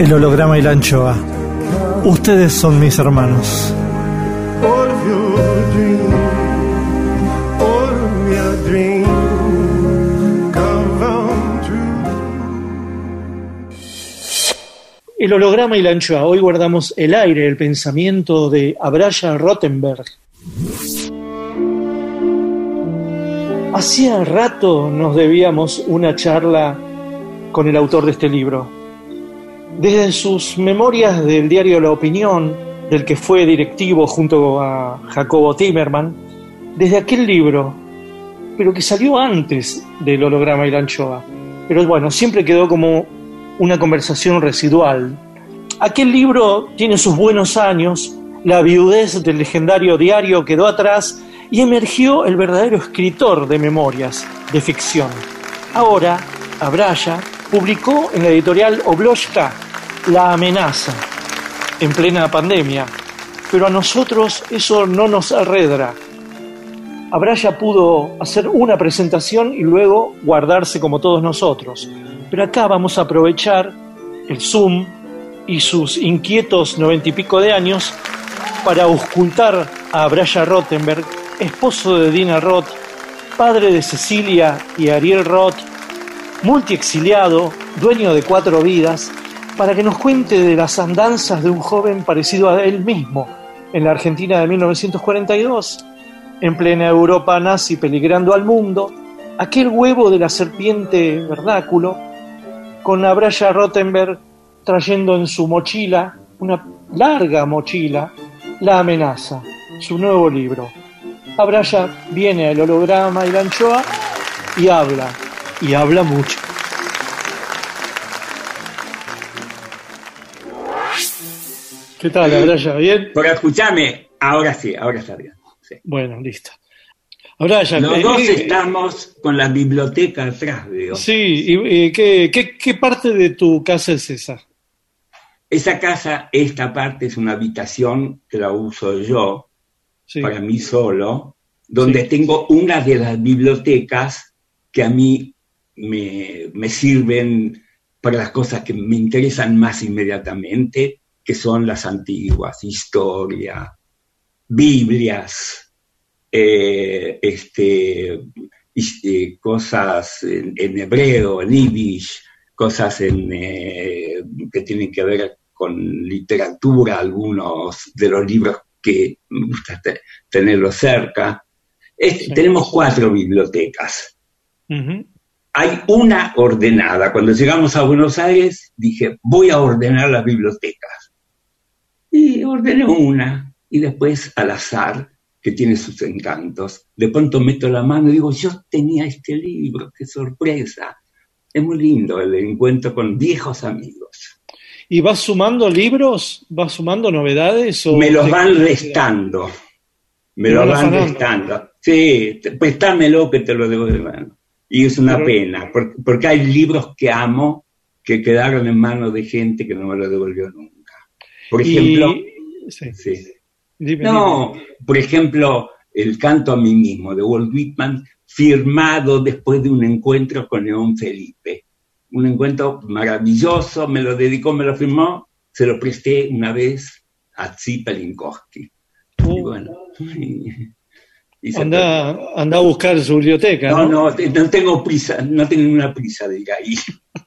El holograma y la anchoa. Ustedes son mis hermanos. El holograma y la anchoa. Hoy guardamos el aire, el pensamiento de Abraya Rottenberg. Hacía rato nos debíamos una charla con el autor de este libro. Desde sus memorias del diario La Opinión, del que fue directivo junto a Jacobo Timerman, desde aquel libro, pero que salió antes del holograma y la anchoa. Pero bueno, siempre quedó como una conversación residual. Aquel libro tiene sus buenos años, la viudez del legendario diario quedó atrás y emergió el verdadero escritor de memorias, de ficción. Ahora, Abraya publicó en la editorial Obloshka La amenaza, en plena pandemia, pero a nosotros eso no nos arredra. Abraya pudo hacer una presentación y luego guardarse como todos nosotros. Pero acá vamos a aprovechar el Zoom y sus inquietos noventa y pico de años para auscultar a Abraya Rottenberg, esposo de Dina Roth, padre de Cecilia y Ariel Roth, multiexiliado, dueño de cuatro vidas, para que nos cuente de las andanzas de un joven parecido a él mismo en la Argentina de 1942, en plena Europa nazi peligrando al mundo, aquel huevo de la serpiente vernáculo, con Abraya Rottenberg trayendo en su mochila, una larga mochila, La amenaza, su nuevo libro. Abraya viene al holograma y la anchoa y habla, y habla mucho. ¿Qué tal, Abraya? ¿Bien? Pero escúchame, ahora sí, ahora está bien. sí. Bueno, listo. Abraya, Los eh, dos eh, estamos con la biblioteca atrás, veo. Sí, y, eh, ¿qué, qué, qué parte de tu casa es esa? Esa casa, esta parte es una habitación que la uso yo Sí. para mí solo, donde Sí. tengo una de las bibliotecas que a mí me, me sirven para las cosas que me interesan más inmediatamente, que son las antiguas, historia, Biblias, eh, este, eh, cosas en, en hebreo, en yiddish, cosas en, eh, que tienen que ver con literatura, algunos de los libros que me gusta te- tenerlos cerca. Es- Sí. Tenemos cuatro bibliotecas. Hay una ordenada. Cuando llegamos a Buenos Aires, dije, voy a ordenar las bibliotecas. Y ordené una. Y después, al azar, que tiene sus encantos, de pronto meto la mano y digo, yo tenía este libro, qué sorpresa. Es muy lindo el encuentro con viejos amigos. ¿Y vas sumando libros? ¿Vas sumando novedades? O Me los van restando. Me los van restando. Sí, préstamelo que te lo debo de mano. Y es una Pero- pena, porque, porque hay libros que amo que quedaron en manos de gente que no me lo devolvió nunca. Por ejemplo, Y- sí. sí. Dime, No, dime. por ejemplo, el canto a mí mismo de Walt Whitman, firmado después de un encuentro con León Felipe. Un encuentro maravilloso, me lo dedicó, me lo firmó, se lo presté una vez a Zipelinkowski. Y Uh, bueno, y- anda, anda a buscar su biblioteca, No, ¿no? no, no tengo prisa, no tengo ninguna prisa de ir ahí.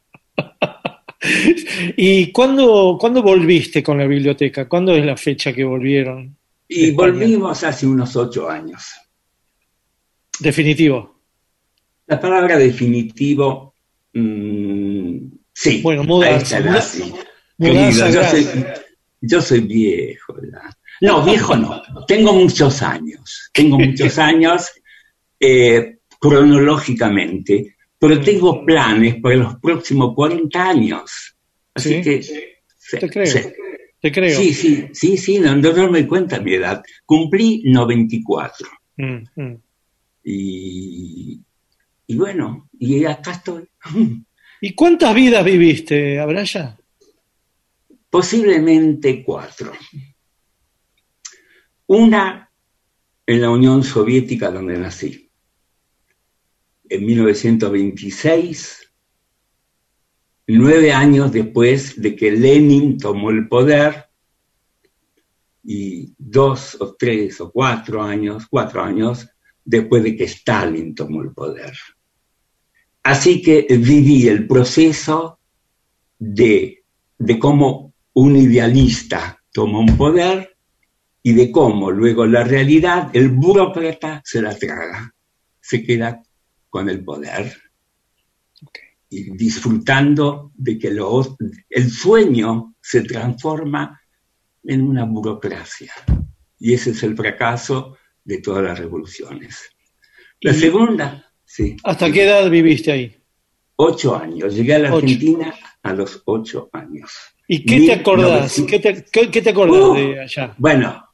¿Y cuándo, cuándo volviste con la biblioteca? ¿Cuándo es la fecha que volvieron? Y volvimos hace unos ocho años. Definitivo. La palabra definitivo, mm, sí. Bueno, mudanza, mudanza yo, soy, yo soy viejo. ¿verdad? No, viejo no. Tengo muchos años. Tengo muchos años eh, cronológicamente, pero tengo planes para los próximos 40 años. Así Sí. que... Te creo. sí. Te creo. Sí, sí, sí, sí, no, no, no me cuenta mi edad. Cumplí 94. Mm, mm. Y, y bueno, y acá estoy. ¿Y cuántas vidas viviste, Abraya? Posiblemente cuatro. Una en la Unión Soviética donde nací. En 1926, nueve años después de que Lenin tomó el poder, y dos o tres o cuatro años, cuatro años después de que Stalin tomó el poder. Así que viví el proceso de, de cómo un idealista toma un poder y de cómo luego la realidad, el burócrata se la traga, se queda con el poder y disfrutando de que lo- el sueño se transforma en una burocracia. Y ese es el fracaso de todas las revoluciones. La segunda, sí, ¿Hasta qué edad viviste ahí? ocho años. Llegué a la Ocho. Argentina a los ocho años. ¿Y qué te acordás? 1900. ¿Qué te, qué- qué te acordás Uh. de allá? Bueno,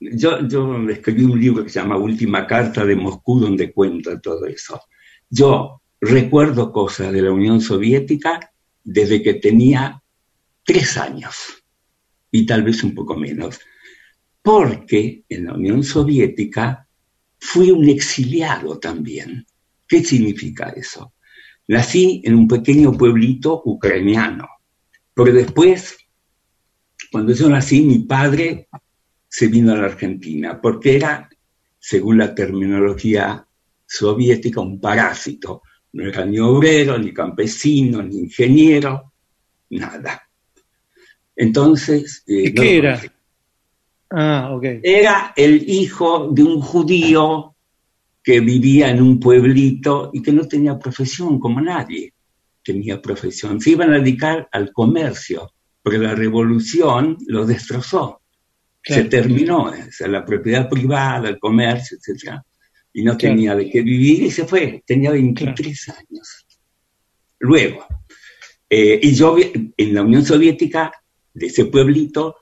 yo, yo escribí un libro que se llama Última Carta de Moscú, donde cuento todo eso. Yo recuerdo cosas de la Unión Soviética desde que tenía tres años, y tal vez un poco menos, porque en la Unión Soviética fui un exiliado también. ¿Qué significa eso? Nací en un pequeño pueblito ucraniano, pero después, cuando yo nací, mi padre se vino a la Argentina, porque era, según la terminología soviética, un parásito. No era ni obrero, ni campesino, ni ingeniero, nada. Entonces... eh, ¿Y no qué era? Ah, ok. Era el hijo de un judío que vivía en un pueblito y que no tenía profesión como nadie tenía profesión. Se iban a dedicar al comercio, porque la revolución lo destrozó. Claro. Se terminó, o sea, la propiedad privada, el comercio, etc. Y no Claro. tenía de qué vivir y se fue. Tenía 23 años. Luego, eh, y yo en la Unión Soviética, de ese pueblito,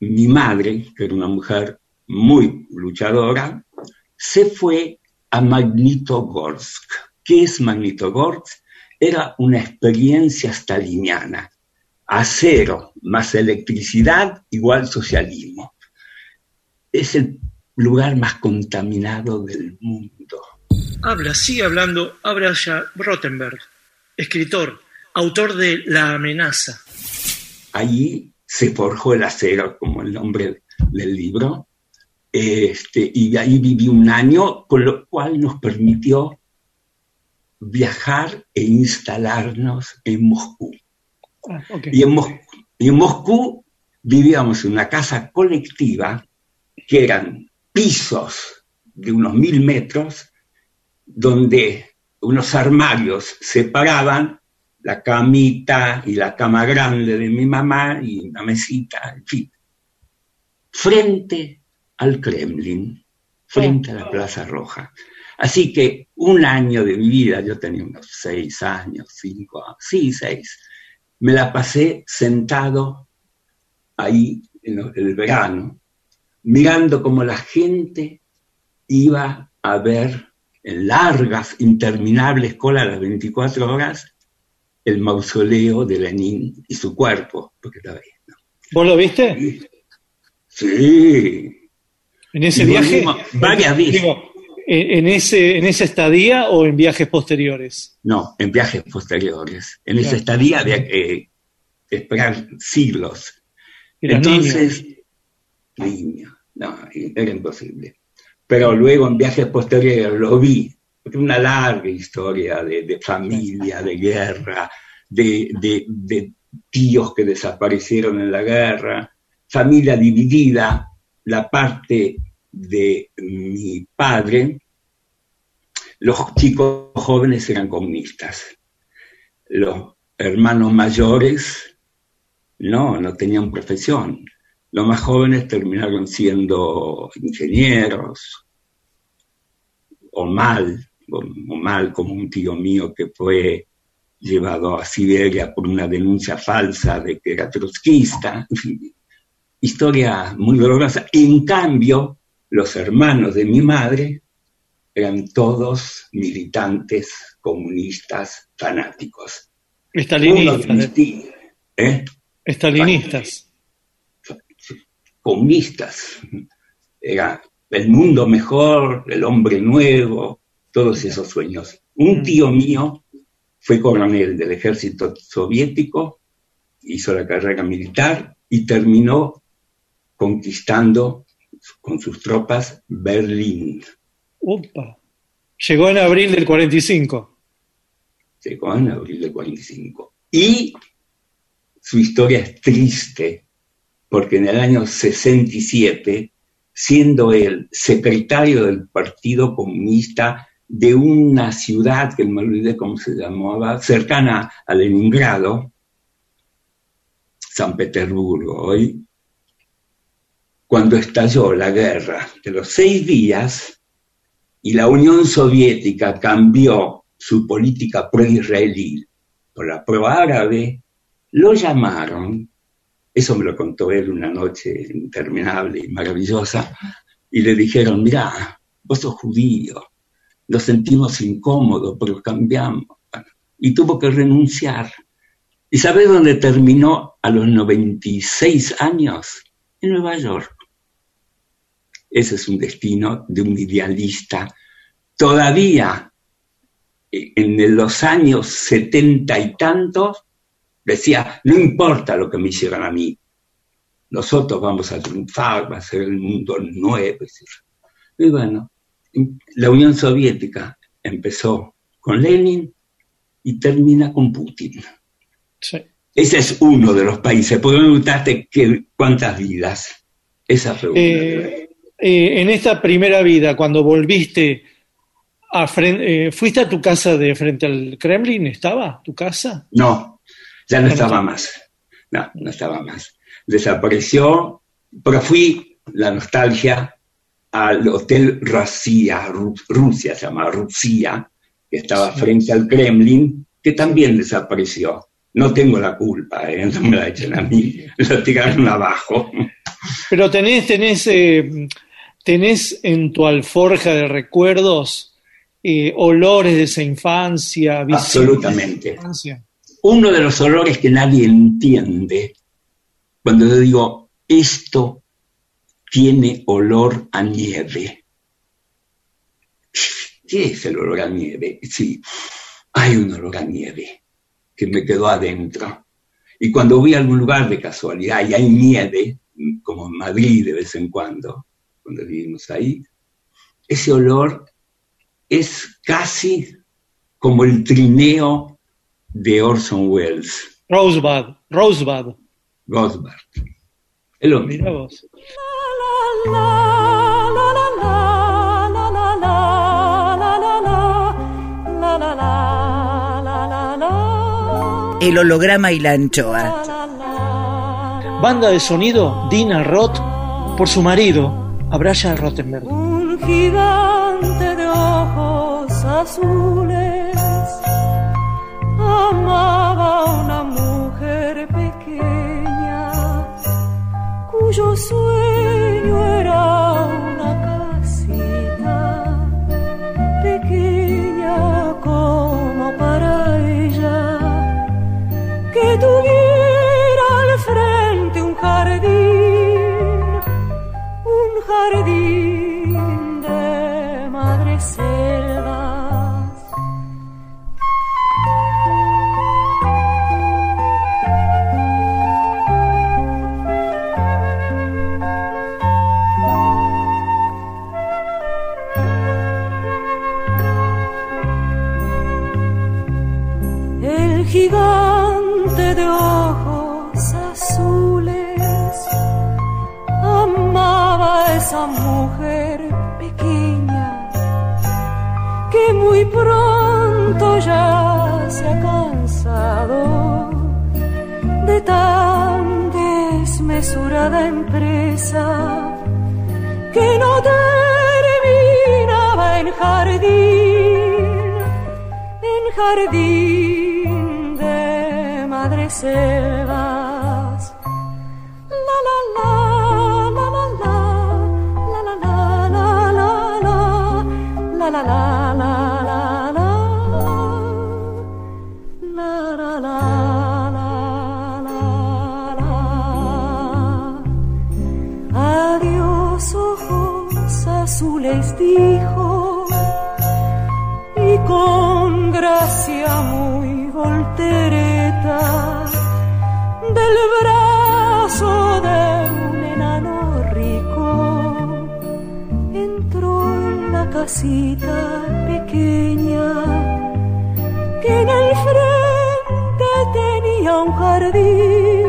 mi madre, que era una mujer muy luchadora, se fue a Magnitogorsk. ¿Qué es Magnitogorsk? Era una experiencia staliniana. Acero más electricidad igual socialismo. Es el lugar más contaminado del mundo. Habla, sigue hablando Abraya Rottenberg, escritor, autor de La amenaza. Allí se forjó el acero, como el nombre del libro, este, y ahí viví un año, con lo cual nos permitió viajar e instalarnos en Moscú. Ah. Y en, Mos- y en Moscú vivíamos en una casa colectiva que eran pisos de unos mil metros, donde unos armarios separaban la camita y la cama grande de mi mamá y una mesita, en fin, frente al Kremlin, frente a la Plaza Roja. Así que un año de mi vida, yo tenía unos seis años, cinco sí, seis, me la pasé sentado ahí en el verano, mirando cómo la gente iba a ver en largas, interminables colas las 24 horas el mausoleo de Lenin y su cuerpo, porque estaba ahí. ¿no? ¿Vos lo viste? Sí, ¿En ese Y viaje? varias veces. Digo, ¿en, ese, ¿En esa estadía o en viajes posteriores? no, en viajes posteriores. En esa estadía había que esperar siglos. Entonces, niño, no, era imposible. Pero luego en viajes posteriores lo vi, una larga historia de, familia, de guerra, de- de tíos que desaparecieron en la guerra, familia dividida, la parte de mi padre, los chicos jóvenes eran comunistas, los hermanos mayores no, no tenían profesión. Los más jóvenes terminaron siendo ingenieros, o mal, o, o mal como un tío mío que fue llevado a Siberia por una denuncia falsa de que era trotskista. En fin, historia muy dolorosa. En cambio, los hermanos de mi madre eran todos militantes comunistas fanáticos. Estalinistas. ¿eh? Estalinistas. Comunistas. Era el mundo mejor, el hombre nuevo, todos esos sueños. Un Mm. tío mío fue coronel del ejército soviético, hizo la carrera militar y terminó conquistando con sus tropas Berlín. Upa. Llegó en abril del 45. Llegó en abril del 45. Y su historia es triste, porque en el año 67, siendo él secretario del Partido Comunista de una ciudad que me olvidé cómo se llamaba, cercana a Leningrado, San Petersburgo hoy, cuando estalló la guerra de los seis días y la Unión Soviética cambió su política pro-israelí por la pro-árabe, lo llamaron, eso me lo contó él una noche interminable y maravillosa, y le dijeron, mira, vos sos judío, lo sentimos incómodo, pero cambiamos. Y tuvo que renunciar. ¿Y sabes dónde terminó a los 96 años? En Nueva York. Ese es un destino de un idealista. Todavía en los años setenta y tantos decía, no importa lo que me hicieran a mí, nosotros vamos a triunfar, va a ser el mundo nuevo. Y bueno, la Unión Soviética empezó con Lenin y termina con Putin. Sí. Ese es uno de los países. Porque me preguntaste que, cuántas vidas. Esa. Eh, eh, en esta primera vida, cuando volviste a frente, eh, ¿fuiste a tu casa de frente al Kremlin? ¿Estaba tu casa? No, ya no estaba más. No, no estaba más. Desapareció, pero fui, la nostalgia, al Hotel Rusia, Ru- Rusia se llama Rusia, que estaba Sí. frente al Kremlin, que también desapareció. No tengo la culpa, ¿eh? no me la echen a mí, lo tiraron abajo. Pero tenés, tenés, eh, tenés en tu alforja de recuerdos eh, olores de esa infancia, Absolutamente. de esa infancia. Uno de los olores que nadie entiende, cuando yo digo, esto tiene olor a nieve. ¿Qué es el olor a nieve? Sí, hay un olor a nieve que me quedó adentro. Y cuando voy a algún lugar de casualidad y hay nieve, como en Madrid de vez en cuando, cuando vivimos ahí, ese olor es casi como el trineo de Orson Welles, Rosebud, Rosebud, Rosebud. Es lo mismo. mira vos. El holograma y la anchoa. Banda de sonido, Dina Roth, por su marido, Abraya Rottenberg. Un gigante de ojos azules amaba una mujer pequeña cuyo sueño esa mujer pequeña que muy pronto ya se ha cansado de tan desmesurada empresa que no terminaba en jardín, en jardín de madres selvas. La la la la la. La la la La la la. Adiós ojos azules dijo. Y con gracia muy voltereta del brazo pequeña que en el frente tenía un jardín,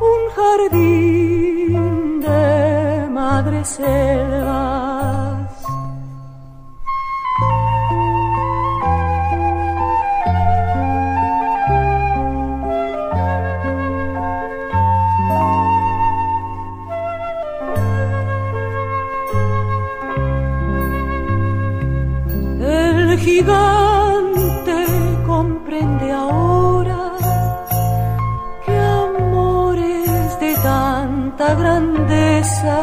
un jardín de madres selvas. El gigante comprende ahora que amores de tanta grandeza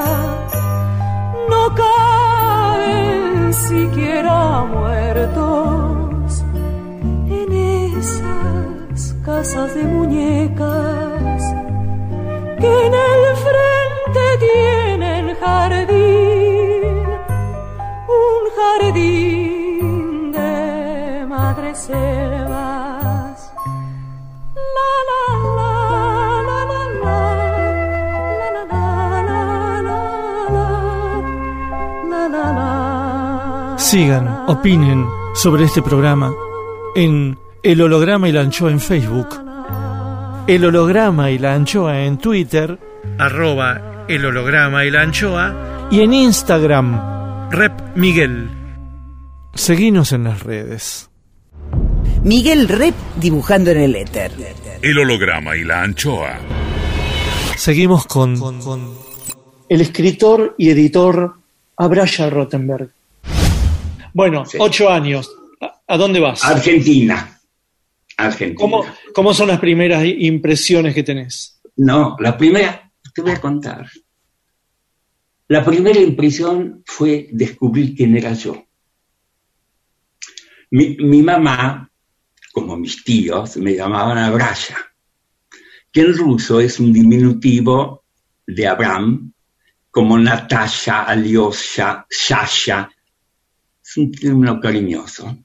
no caben siquiera muertos en esas casas de muñecas que en el Sigan, opinen sobre este programa en El Holograma y la Anchoa en Facebook, El Holograma y la Anchoa en Twitter, arroba El Holograma y la Anchoa, y en Instagram, Rep Miguel. Seguinos en las redes. Miguel Rep dibujando en el éter. El holograma y la anchoa. Seguimos con, el escritor y editor Abraya Rottenberg. Bueno, Sí. ocho años. ¿A- ¿A dónde vas? Argentina. Argentina. ¿Cómo, ¿Cómo son las primeras impresiones que tenés? No, la primera, te voy a contar. La primera impresión fue descubrir quién era yo. Mi, mi mamá, como mis tíos, me llamaban Abraya, que en ruso es un diminutivo de Abraham, como Natasha, Alyosha, Sasha. Es un término cariñoso.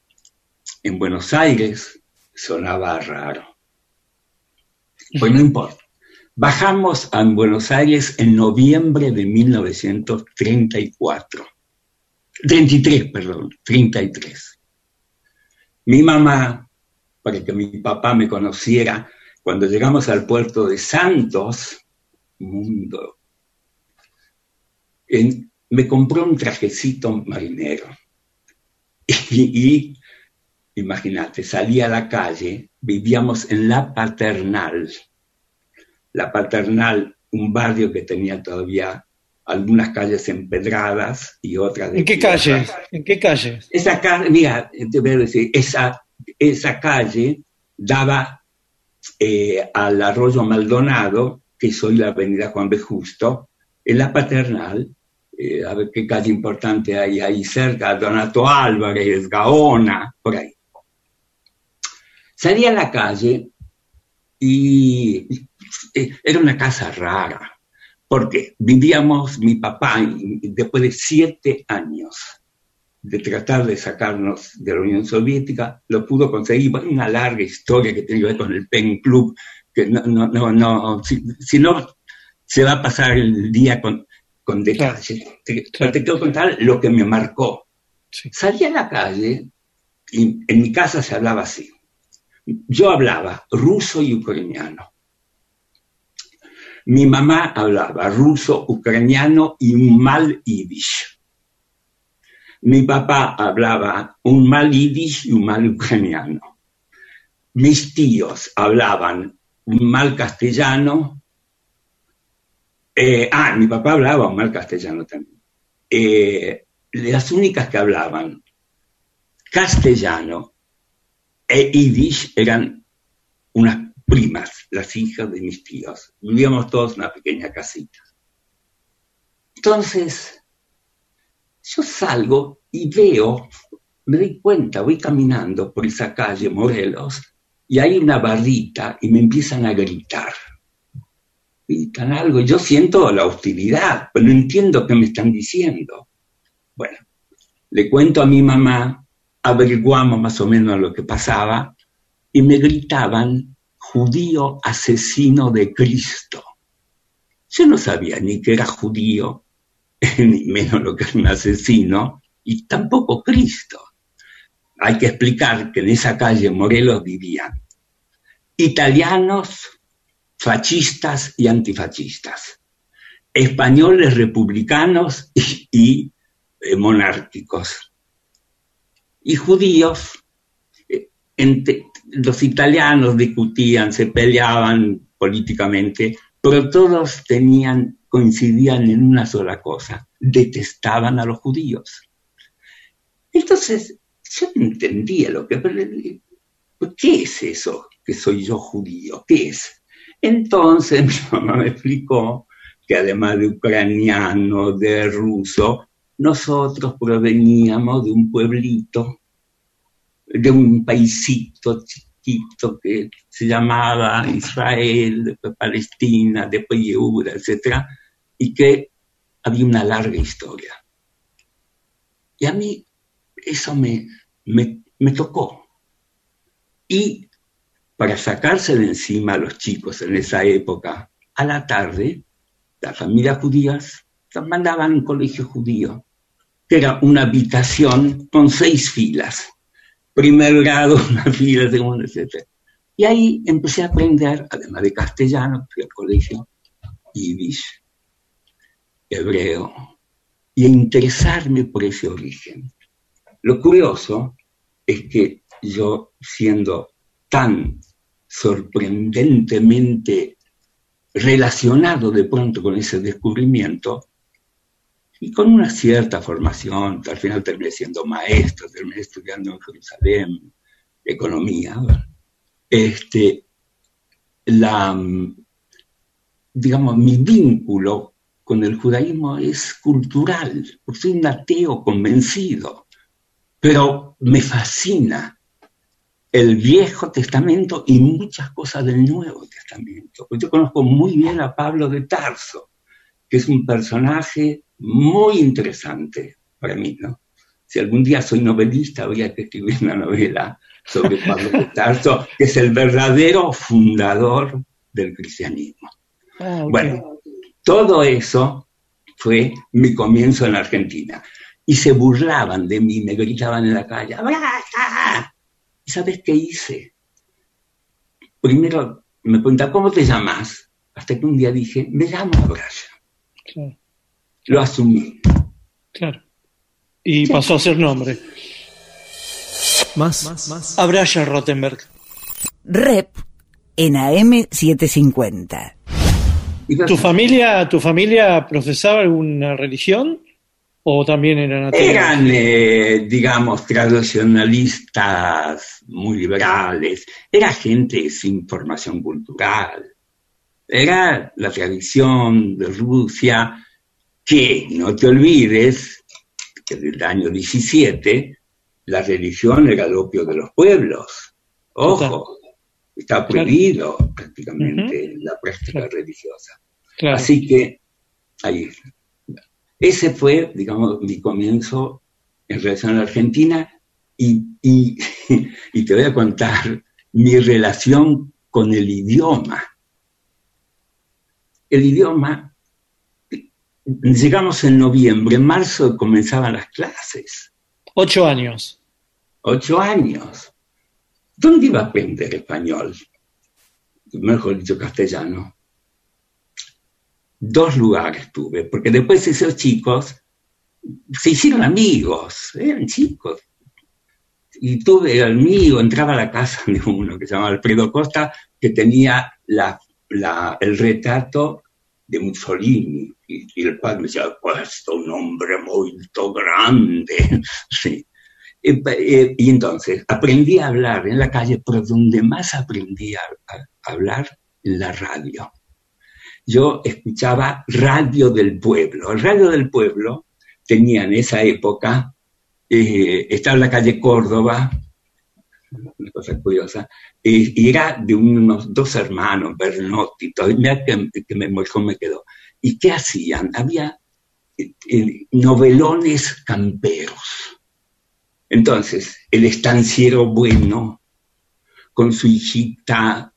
En Buenos Aires sonaba raro. Pues no importa. Bajamos a Buenos Aires en noviembre de 1934. 33, perdón, 33. Mi mamá, para que mi papá me conociera, cuando llegamos al puerto de Santos, mundo, me compró un trajecito marinero. Y, y imagínate, salí a la calle, vivíamos en La Paternal. La Paternal, un barrio que tenía todavía algunas calles empedradas y otras de ¿En qué calle? ¿En qué calle? Esa calle, mira, te voy a decir, esa, esa calle daba eh, al arroyo Maldonado, que es hoy la avenida Juan B. Justo, en la paternal, eh, a ver qué calle importante hay ahí cerca, Donato Álvarez, Gaona, por ahí. Salí a la calle y era una casa rara, Porque vivíamos, mi papá, y después de siete años de tratar de sacarnos de la Unión Soviética, lo pudo conseguir. Bueno, una larga historia que tiene que ver con el Pen Club, que no, no, no, no si, si no, se va a pasar el día con, con. Te, claro. te quiero contar lo que me marcó. Sí. Salí a la calle y en mi casa se hablaba así. Yo hablaba ruso y ucraniano. Mi mamá hablaba ruso, ucraniano y un mal yiddish. Mi papá hablaba un mal yiddish y un mal ucraniano. Mis tíos hablaban un mal castellano. Eh, ah, mi papá hablaba mal castellano también. Eh, las únicas que hablaban castellano e yiddish eran unas primas, las hijas de mis tíos. Vivíamos todos en una pequeña casita. Entonces, yo salgo y veo, me doy cuenta, voy caminando por esa calle Morelos y hay una barrita y me empiezan a gritar. Gritan algo, yo siento la hostilidad, pero no entiendo qué me están diciendo. Bueno, le cuento a mi mamá, averiguamos más o menos lo que pasaba y me gritaban judío asesino de Cristo. Yo no sabía ni que era judío, ni menos lo que era un asesino, y tampoco Cristo. Hay que explicar que en esa calle Morelos vivían italianos, fascistas y antifascistas, españoles republicanos y, eh, monárquicos, y judíos. eh, los italianos discutían, se peleaban políticamente, pero todos tenían, coincidían en una sola cosa, detestaban a los judíos. Entonces, yo no entendía lo que, ¿qué es eso que soy yo judío? ¿Qué es? Entonces mi mamá me explicó que además de ucraniano, de ruso, nosotros proveníamos de un pueblito, de un paisito chiquito que se llamaba Israel, después Palestina, después Yehuda, etc. Y que había una larga historia. Y a mí eso me, me, me tocó. Y para sacarse de encima a los chicos en esa época, a la tarde, las familias judías las mandaban a un colegio judío, que era una habitación con seis filas. Primer grado, una fila, segundo, etc. Y ahí empecé a aprender, además de castellano, fui al colegio, yiddish, hebreo, y a interesarme por ese origen. Lo curioso es que yo, siendo tan sorprendentemente relacionado de pronto con ese descubrimiento, y con una cierta formación, al final terminé siendo maestro, terminé estudiando en Jerusalén, economía, este, la, digamos, mi vínculo con el judaísmo es cultural, soy un ateo convencido, pero me fascina el Viejo Testamento y muchas cosas del Nuevo Testamento. Pues yo conozco muy bien a Pablo de Tarso, que es un personaje muy interesante para mí, ¿no? Si algún día soy novelista, habría que escribir una novela sobre Pablo de Tarso, que es el verdadero fundador del cristianismo. Ah. Bueno, todo eso fue mi comienzo en Argentina. Y se burlaban de mí, me gritaban en la calle, ¡Abraza! ¿Y sabes qué hice? Primero me preguntaban, ¿cómo te llamas? Hasta que un día dije, me llamo Abraya. Claro, Lo asumí. claro. Y pasó a ser nombre. Más, más, Abraya Rottenberg. Rep en AM750. Y ¿Tu familia, ¿Tu familia profesaba alguna religión? ¿O también eran ateos? Eran, eh, digamos, tradicionalistas muy liberales. Era gente sin formación cultural. Era la tradición de Rusia que, no te olvides, que del año 17 la religión era el opio de los pueblos. Ojo, está prohibido prácticamente la práctica Claro. religiosa. Claro. Así que ahí. Ese fue, digamos, mi comienzo en relación a la Argentina y, y, y te voy a contar mi relación con el idioma. El idioma, llegamos en noviembre, en marzo comenzaban las clases. Ocho años. Ocho años. ¿Dónde iba a aprender español? Mejor dicho, castellano. Dos lugares tuve, porque después esos chicos se hicieron amigos, eran chicos. Y tuve al mío, entraba a la casa de uno que se llamaba Alfredo Costa, que tenía la, el retrato de Mussolini. Y, y el padre me decía, è un hombre molto grande. Sí. Y, y- y entonces aprendí a hablar en la calle, pero donde más aprendí a, a hablar, en la radio. Yo escuchaba Radio del Pueblo. El Radio del Pueblo tenía en esa época, eh, estaba en la calle Córdoba, una cosa curiosa, y, y era de unos dos hermanos, Bernotti, mira que, que me, mejor me quedó. ¿Y qué hacían? Había eh, eh, novelones camperos. Entonces, el estanciero bueno, con su hijita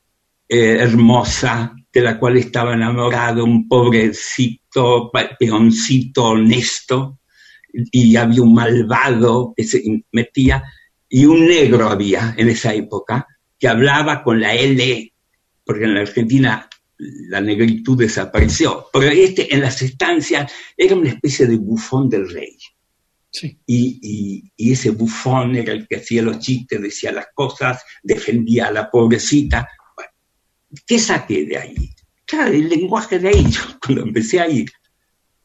eh, hermosa, de la cual estaba enamorado, un pobrecito peoncito honesto, y había un malvado que se metía, y un negro había en esa época, que hablaba con la L, porque en la Argentina la negritud desapareció, pero este en las estancias era una especie de bufón del rey. Sí. Y, y- y ese bufón era el que hacía los chistes, decía las cosas, defendía a la pobrecita. ¿Qué saqué de ahí? Claro, el lenguaje de ahí. Yo cuando empecé a ir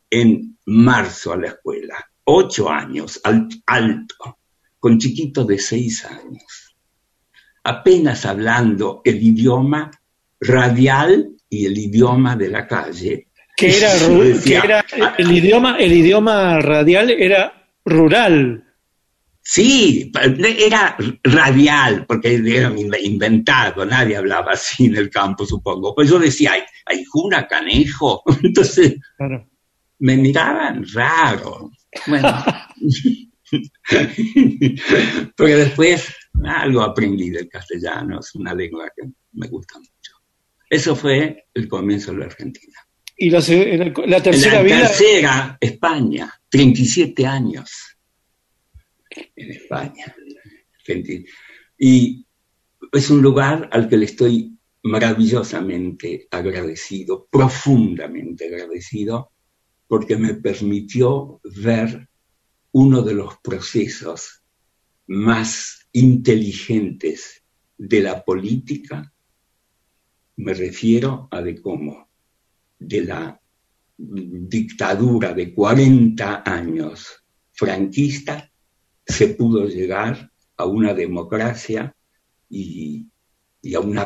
en marzo a la escuela, ocho años, al- alto, con chiquitos de seis años, apenas hablando el idioma radial y el idioma de la calle. Que era, ru- que decía, era el idioma, el idioma radial era rural. Sí, era radial, porque era in- inventado, nadie hablaba así en el campo, supongo. Pues yo decía, ay, ay juna canejo. Entonces Claro. me miraban raro. Bueno. Pero después algo aprendí del castellano, es una lengua que me gusta mucho. Eso fue el comienzo de la Argentina. Y la, la- la tercera la vida. tercera, España, 37 años en España. 20. Y es un lugar al que le estoy maravillosamente agradecido, profundamente agradecido, porque me permitió ver uno de los procesos más inteligentes de la política, me refiero a de cómo de la dictadura de 40 años franquista se pudo llegar a una democracia y, a un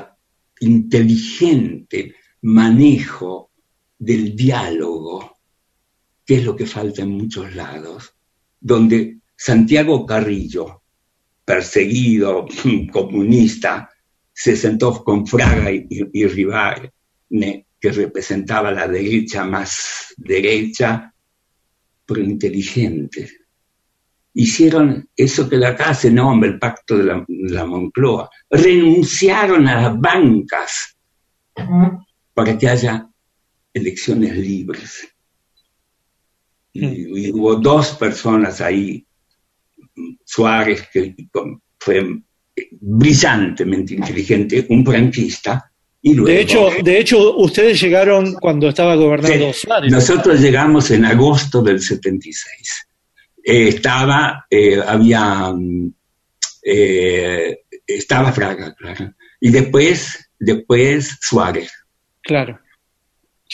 inteligente manejo del diálogo, que es lo que falta en muchos lados, donde Santiago Carrillo, perseguido comunista, se sentó con Fraga y, y Rivare, que representaba la derecha más derecha, pero inteligente. Hicieron eso que la acá se nombra el pacto de la, la Moncloa. Renunciaron a las bancas para que haya elecciones libres. Y, y hubo dos personas ahí, Suárez, que fue brillantemente inteligente, un franquista, y luego, De hecho, de hecho, ustedes llegaron cuando estaba gobernando Sí, Suárez. nosotros llegamos en agosto del 76. Eh, estaba, eh, había, mm, eh, estaba Fraga, claro. Y después, después Suárez. Claro.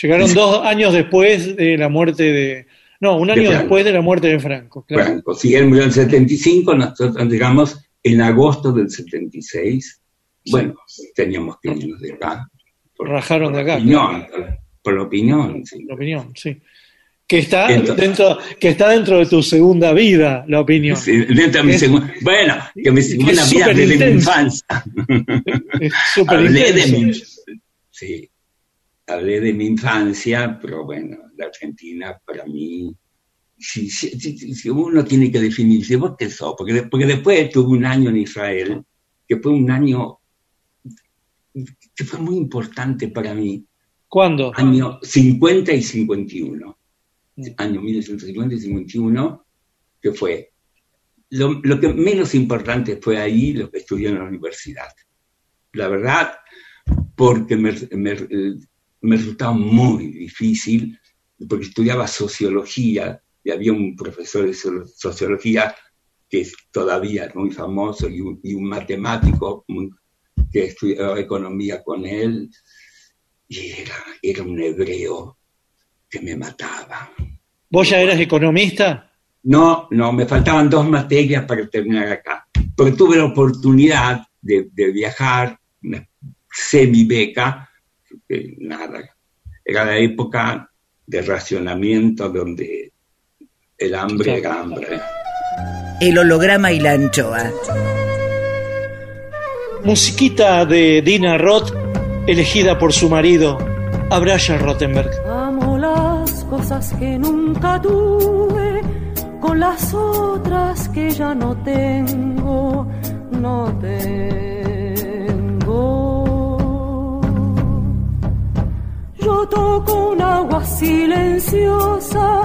Llegaron dos años después de la muerte de. No, un año después de la muerte de Franco. Claro. Franco. Si él murió en el 75, nosotros llegamos en agosto del 76. Bueno, teníamos que irnos de acá. Por, Rajaron de acá. opinión, por la opinión, sí. La opinión, sí. Que está, Entonces- dentro, que está dentro de tu segunda vida, la opinión. Sí, dentro de mi Es- segunda- bueno, que mi segunda vida súper desde mi infancia. Es súper Hablé de mi- Sí. hablé de mi infancia, pero bueno, la Argentina para mí, si, si, si- uno tiene que definirse, ¿vos qué sos? Porque, porque después tuve un año en Israel, que fue un año que fue muy importante para mí, ¿Cuándo? año 50 y 51, año 1950 y 51, que fue lo, lo que menos importante fue ahí lo que estudié en la universidad. La verdad, porque me, me, me resultaba muy difícil, porque estudiaba sociología y había un profesor de so- sociología que es todavía muy famoso y un, y un matemático muy- que estudiaba economía con él y era, era un hebreo que me mataba. ¿Vos ya eras economista? No, no, me faltaban dos materias para terminar acá. Pero tuve la oportunidad de, de viajar, una semi-beca, que nada. Era la época de racionamiento donde el hambre era hambre. El holograma y la anchoa. Musiquita de Dina Roth, elegida por su marido, Abraya Rottenberg. Cosas que nunca tuve con las otras que ya no tengo, no tengo. Yo toco un agua silenciosa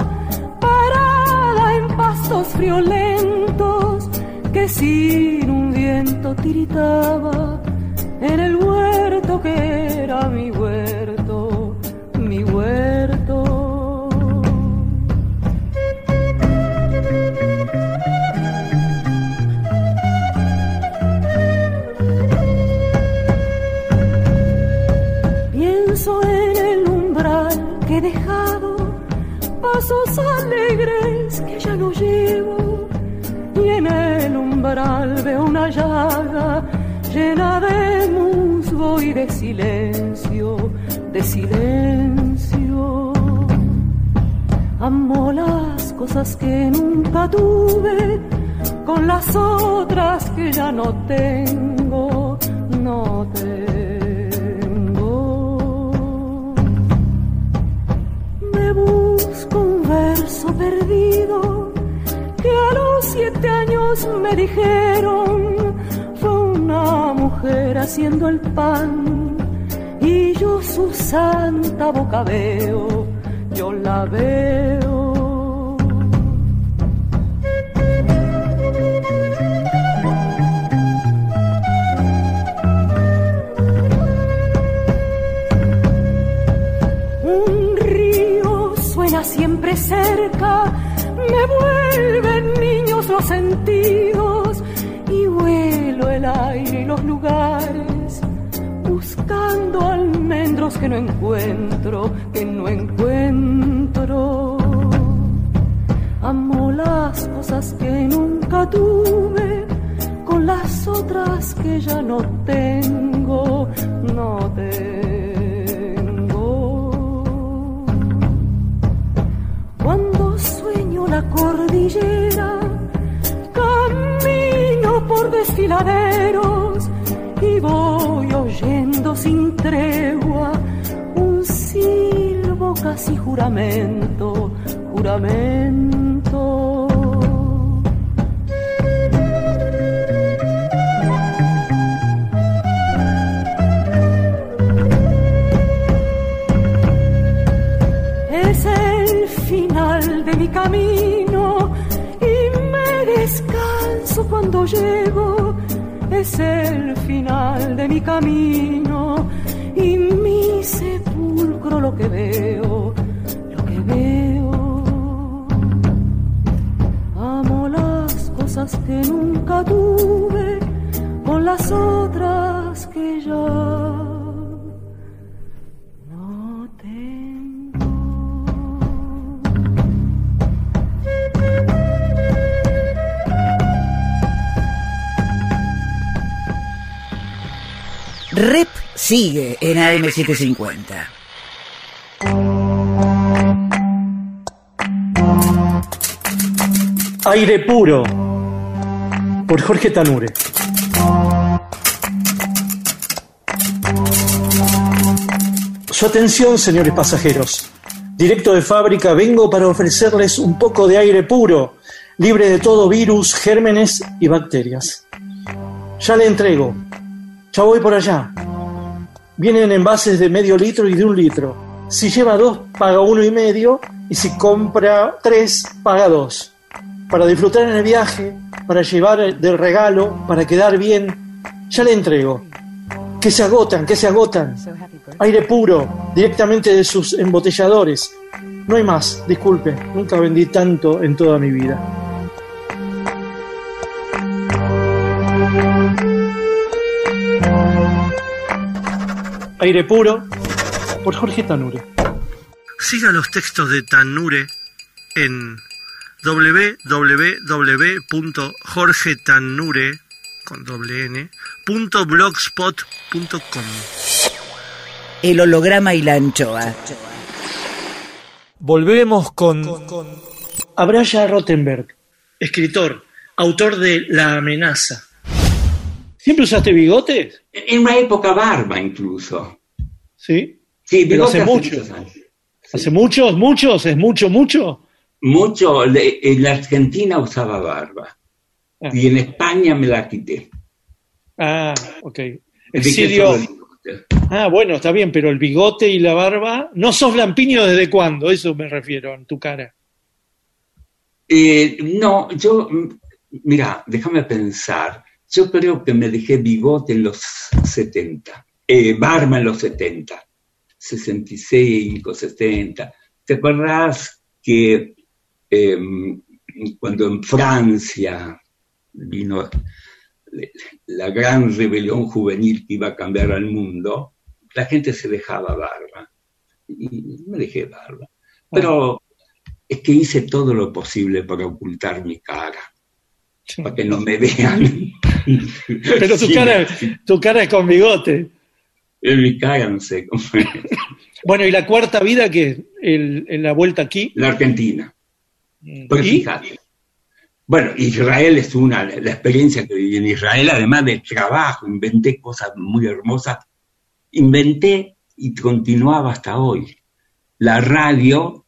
parada en pastos friolentos que sin un viento tiritaba en el huerto que era mi huerto, mi huerto. Pasos alegres que ya no llevo, y en el umbral veo una llaga llena de musgo y de silencio, de silencio. Amo las cosas que nunca tuve con las otras que ya no tengo, no tengo. Que a los siete años me dijeron fue una mujer haciendo el pan y yo su santa boca veo, yo la veo. Siempre cerca, me vuelven niños los sentidos y vuelo el aire y los lugares, buscando almendros que no encuentro, que no encuentro. Amo las cosas que nunca tuve con las otras que ya no tengo, no tengo. Cordillera, camino por desfiladeros y voy oyendo sin tregua un silbo casi juramento, juramento. Es el final de mi camino cuando llego. Es el final de mi camino y mi sepulcro lo que veo, lo que veo. Amo las cosas que nunca tuve con las otras que ya Rep sigue en AM750. Aire puro, por Jorge Tanure. Su atención, señores pasajeros. Directo de fábrica vengo para ofrecerles un poco de aire puro, libre de todo virus, gérmenes y bacterias. Ya le entrego. Ya voy por allá. Vienen envases de medio litro y de un litro. Si lleva dos, paga uno y medio. Y si compra tres, paga dos. Para disfrutar en el viaje, para llevar del regalo, para quedar bien, ya le entrego. Que se agotan, que se agotan. Aire puro, directamente de sus embotelladores. No hay más, disculpe, nunca vendí tanto en toda mi vida. Aire puro, por Jorge Tanure. Siga los textos de Tanure en www.jorgetanure con doble n, punto blogspot.com. El holograma y la anchoa. Volvemos con, Abraya Rottenberg, escritor, autor de La amenaza. ¿Siempre usaste bigotes? En una época barba incluso. Sí. Sí, Pero hace mucho. muchos años. ¿Hace muchos, muchos? ¿Es mucho, mucho? Mucho, en la Argentina usaba barba. Ah. Y en España me la quité. Ah, ok. ¿De Exilio. Ah, bueno, está bien, pero el bigote y la barba. ¿No sos lampiño desde cuándo? Eso me refiero, en tu cara. Eh, no, yo, mm, mira, déjame pensar. Yo creo que me dejé bigote en los 70, eh, barba en los 70, 65, 70. ¿Te acuerdas que eh, cuando en Francia vino la gran rebelión juvenil que iba a cambiar al mundo, la gente se dejaba barba. Y me dejé barba. Pero es que hice todo lo posible para ocultar mi cara, para que no me vean. Pero tu Sí, cara, tu cara es con bigote. En mi cara no sé cómo es. Bueno, y la cuarta vida que el, en la vuelta aquí. La Argentina. Pero ¿Y? fíjate. Bueno, Israel es una, la experiencia que viví en Israel, además del trabajo, inventé cosas muy hermosas. Inventé y continuaba hasta hoy. La radio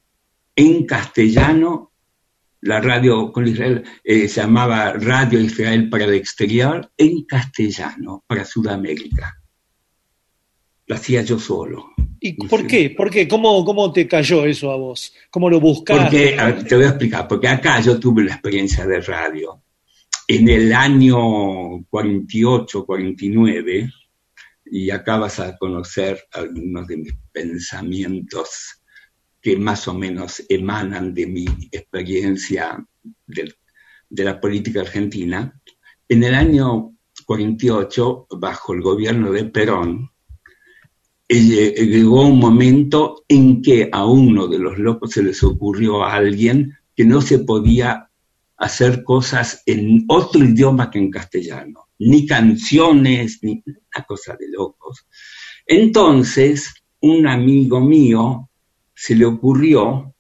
en castellano, la radio con Israel eh, se llamaba Radio Israel para el Exterior, en castellano, para Sudamérica. Lo hacía yo solo. ¿Y por qué? ¿Por qué? ¿Cómo, cómo te cayó eso a vos? ¿Cómo lo buscaste? Porque, te voy a explicar, porque acá yo tuve la experiencia de radio. En el año 48, 49, y acá vas a conocer algunos de mis pensamientos que más o menos emanan de mi experiencia de la política argentina. En el año 48, bajo el gobierno de Perón, eh, llegó un momento en que a uno de los locos se les ocurrió a alguien que no se podía hacer cosas en otro idioma que en castellano, ni canciones, ni una cosa de locos. Entonces, un amigo mío se le ocurrió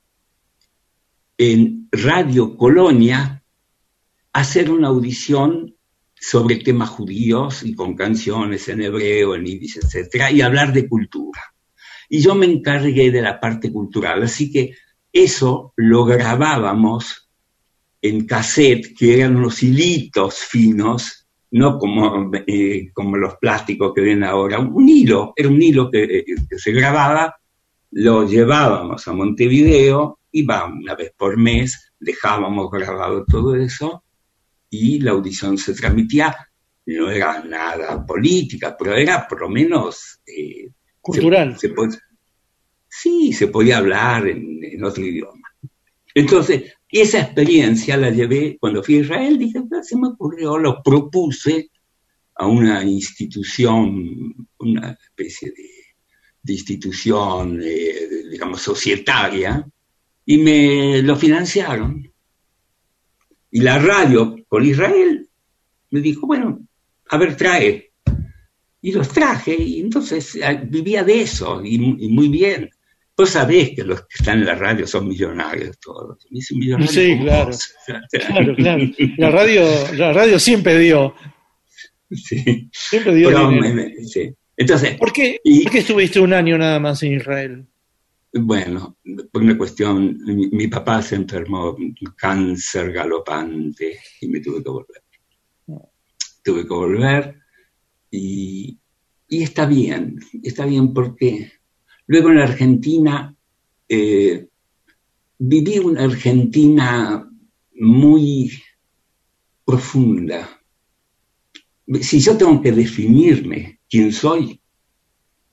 en Radio Colonia hacer una audición sobre temas judíos y con canciones en hebreo, en yiddish, etcétera, y hablar de cultura. Y yo me encargué de la parte cultural, así que eso lo grabábamos en cassette, que eran unos hilitos finos, no como, eh, como los plásticos que ven ahora, un hilo, era un hilo que, eh, que se grababa, lo llevábamos a Montevideo, iba una vez por mes, dejábamos grabado todo eso, y la audición se transmitía, no era nada política, pero era por lo menos... eh, Cultural. se- se pod- sí, se podía hablar en, en otro idioma. Entonces, esa experiencia la llevé cuando fui a Israel, dije, "Ah, se me ocurrió, lo propuse a una institución, una especie de, de institución, eh, digamos, societaria, y me lo financiaron. Y la radio con Israel me dijo, bueno, a ver, trae. Y los traje, y entonces eh, vivía de eso, y, y muy bien. Vos sabés que los que están en la radio son millonarios todos. Millonarios Sí, claro. Claro, claro. La radio, la radio siempre dio, Sí. siempre dio Pero dinero. me- me- sí. Entonces, ¿Por qué, Y- por qué estuviste un año nada más en Israel? bueno, por una cuestión, mi, mi papá se enfermó de cáncer galopante y me tuve que volver. Tuve que volver y, y está bien, está bien porque luego en la Argentina eh, viví una Argentina muy profunda. Si yo tengo que definirme quién soy,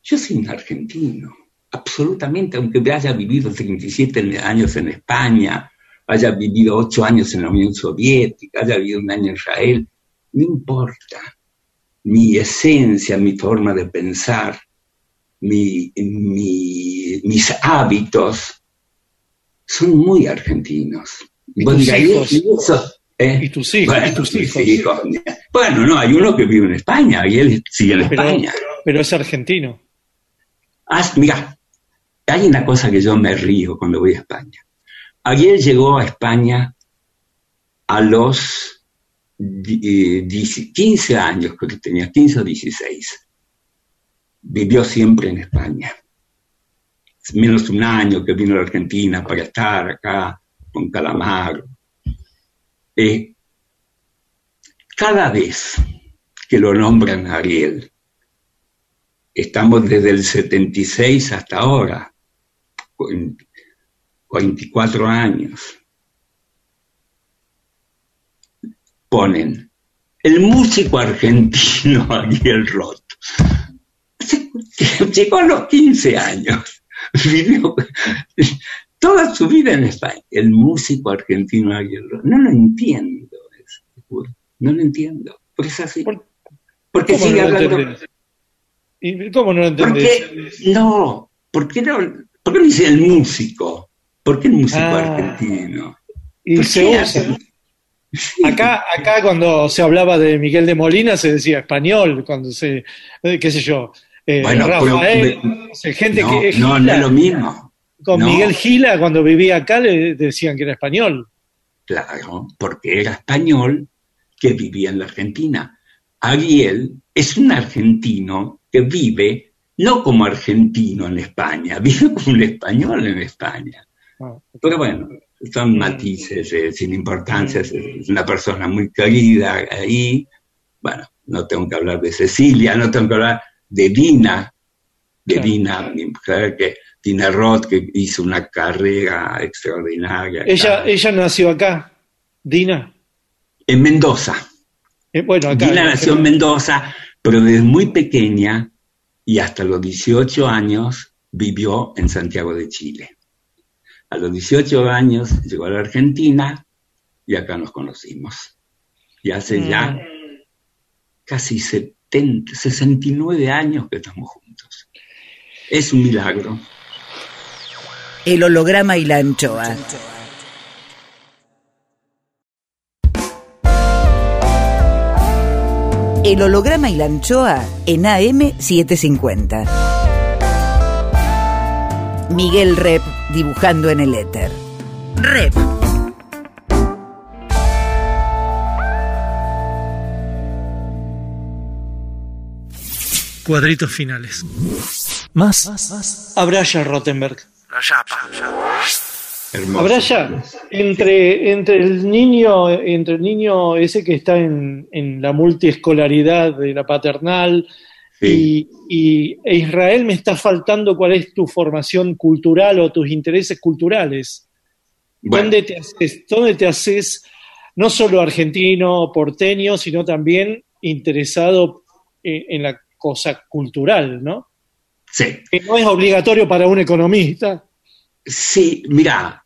yo soy un argentino, absolutamente, aunque haya vivido 37 años en España, haya vivido 8 años en la Unión Soviética, haya vivido un año en Israel, no importa. Mi esencia, mi forma de pensar, mi- mi- mis hábitos son muy argentinos. ¿Y hijos? ¿y eso? ¿Eh? Y tus hijos, Bueno, y tus mis hijos. Bueno, no, hay uno que vive en España y él sigue en Pero, España. pero es argentino. Ah, mira, hay una cosa que yo me río cuando voy a España. Ayer llegó a España a los di- eh, dieci- 15 años, creo que tenía 15 o 16. Vivió siempre en España. Menos un año que vino a la Argentina para estar acá con Calamar. Eh, cada vez que lo nombran Ariel, estamos desde el 76 hasta ahora, con 44 años, ponen el músico argentino Ariel Roth. Llegó a los 15 años, toda su vida en España. El músico argentino. No lo entiendo, no lo entiendo. Porque es así. ¿Por- Porque ¿Cómo sigue no lo hablando. ¿Y ¿Cómo no lo ¿Por entendés? qué? No, ¿por qué no, por qué no dice el músico? ¿Por qué el músico Ah. argentino? Y ¿Por se usa. Acá, acá cuando se hablaba de Miguel de Molina se decía español, cuando se, eh, qué sé yo, eh, Bueno, pero Rafael, sé, gente no, que no, no es lo mismo. Con no. Miguel Gila cuando vivía acá le decían que era español. Claro, porque era español que vivía en la Argentina. Ariel es un argentino que vive no como argentino en España, vive como un español en España. Ah, Pero bueno, son matices eh, sin importancia, es, es una persona muy querida ahí. Bueno, no tengo que hablar de Cecilia, no tengo que hablar de Dina, de Claro. Dina, mi mujer, que Dina Roth, que hizo una carrera extraordinaria. Ella, acá. ella nació acá, Dina. En Mendoza. Eh, bueno, acá. Dina nació en Mendoza, pero desde muy pequeña y hasta los 18 años vivió en Santiago de Chile. A los 18 años llegó a la Argentina y acá nos conocimos. Y hace ya Mm. casi 70, 69 años que estamos juntos. Es un milagro. El holograma y la anchoa. El holograma y la anchoa en AM750. Miguel Rep dibujando en el éter. Rep. Cuadritos finales. Más. Abraya Rottenberg. Hermoso. Abraya, entre, entre el niño, entre el niño ese que está en, en la multiescolaridad de la paternal Sí. y, y e Israel me está faltando cuál es tu formación cultural o tus intereses culturales. Bueno, ¿Dónde te haces, dónde te haces no solo argentino, porteño, sino también interesado en, en la cosa cultural, ¿no? Sí. Que no es obligatorio para un economista. Sí, mira,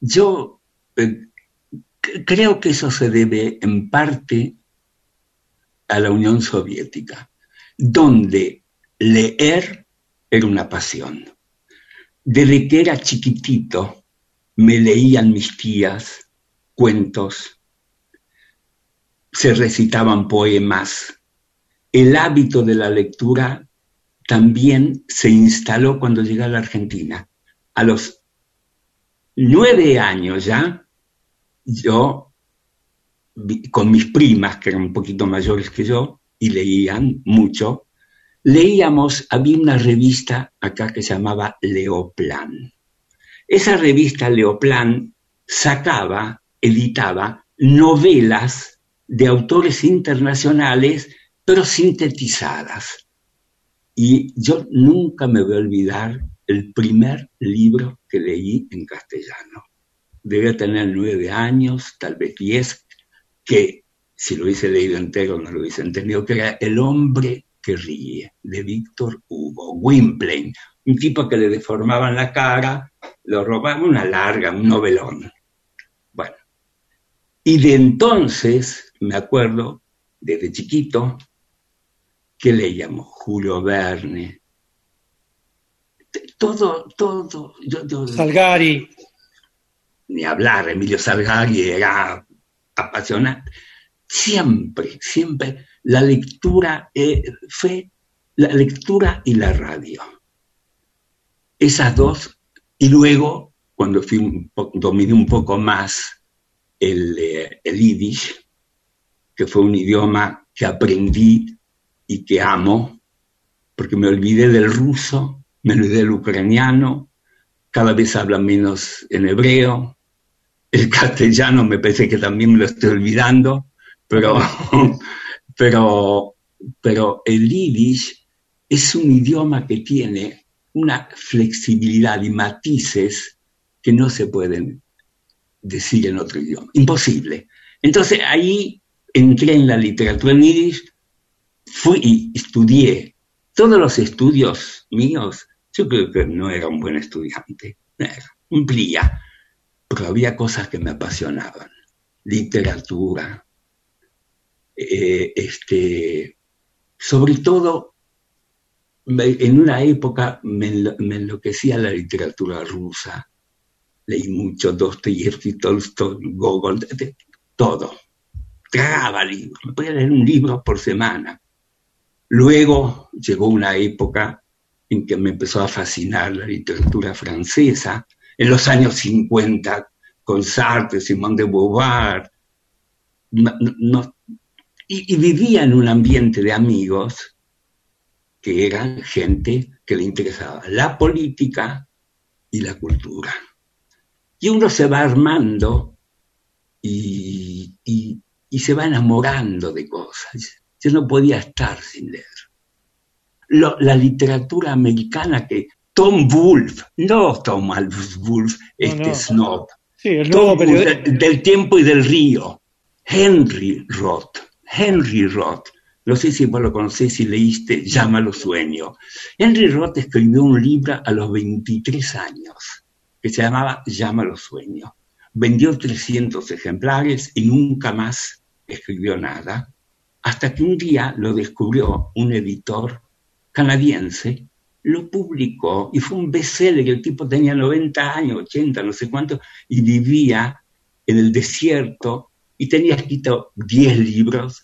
yo eh, creo que eso se debe en parte a la Unión Soviética, donde leer era una pasión. Desde que era chiquitito me leían mis tías cuentos, se recitaban poemas. El hábito de la lectura también se instaló cuando llegué a la Argentina a los nueve años ya, yo, con mis primas, que eran un poquito mayores que yo, y leían mucho, leíamos, había una revista acá que se llamaba Leoplan. Esa revista Leoplan sacaba, editaba novelas de autores internacionales, pero sintetizadas. Y yo nunca me voy a olvidar el primer libro que leí en castellano. Debía tener nueve años, tal vez diez, que si lo hubiese leído entero no lo hubiese entendido, que era El hombre que ríe, de Víctor Hugo, Gwynplaine, un tipo que le deformaban la cara, lo robaban una larga, un novelón. Bueno, y de entonces, me acuerdo, desde chiquito, que leíamos Julio Verne, todo, todo. Salgari. Ni hablar, Emilio Salgari era apasionante. Siempre, siempre la lectura eh, fue la lectura y la radio. Esas dos, y luego, cuando fui dominé un poco más el, eh, el yiddish, que fue un idioma que aprendí y que amo, porque me olvidé del ruso me olvidé del ucraniano, cada vez habla menos en hebreo, el castellano me parece que también me lo estoy olvidando, pero, pero, pero el yiddish es un idioma que tiene una flexibilidad y matices que no se pueden decir en otro idioma. Imposible. Entonces ahí entré en la literatura en fui y estudié todos los estudios míos, yo creo que no era un buen estudiante, cumplía, pero había cosas que me apasionaban, literatura, eh, este, sobre todo en una época me, enloquecía la literatura rusa, leí mucho Dostoyevsky, Tolstoy, Gogol, todo, tragaba libros, me podía leer un libro por semana. Luego llegó una época en que me empezó a fascinar la literatura francesa, en los años 50, con Sartre, Simone de Beauvoir, y, vivía en un ambiente de amigos que eran gente que le interesaba la política y la cultura. Y uno se va armando y, y se va enamorando de cosas. Yo no podía estar sin leer. la literatura americana que Tom Wolfe, no Thomas Wolfe, este snob, sí, el Tom del tiempo y del río, Henry Roth, Henry Roth, no sé si vos lo conocés, si leíste Llámalo Sueño. Henry Roth escribió un libro a los 23 años que se llamaba Llámalo Sueño. Vendió 300 ejemplares y nunca más escribió nada hasta que un día lo descubrió un editor canadiense, lo publicó y fue un bestseller. El tipo tenía 90 años, 80, no sé cuánto, y vivía en el desierto y tenía escrito 10 libros,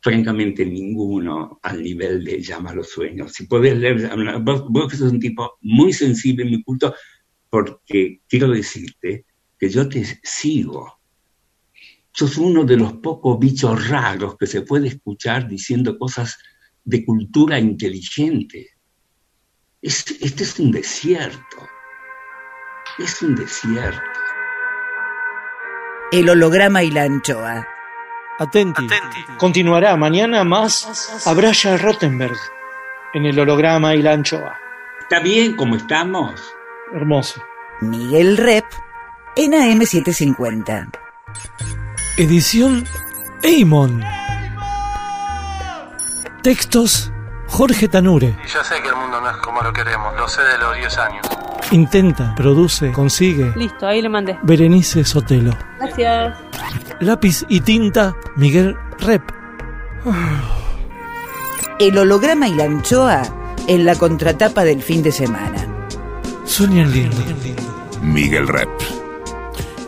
francamente ninguno al nivel de Llama los sueños. Si podés leer, vos, vos sos un tipo muy sensible, muy culto, porque quiero decirte que yo te sigo sos uno de los pocos bichos raros que se puede escuchar diciendo cosas de cultura inteligente. este es un desierto. Es un desierto. El holograma y la anchoa. Atenti. Continuará mañana más a Braya Rottenberg en el holograma y la anchoa. ¿Está bien como estamos? Hermoso. Miguel Rep en AM750. Edición Eimon. Textos Jorge Tanure. Y yo sé que el mundo no es como lo queremos, lo sé de los 10 años. Intenta, produce, consigue. Listo, ahí le mandé. Berenice Sotelo. Gracias. Lápiz y tinta Miguel Rep. El holograma y la anchoa en la contratapa del fin de semana. Sueñan lindo. Miguel Rep.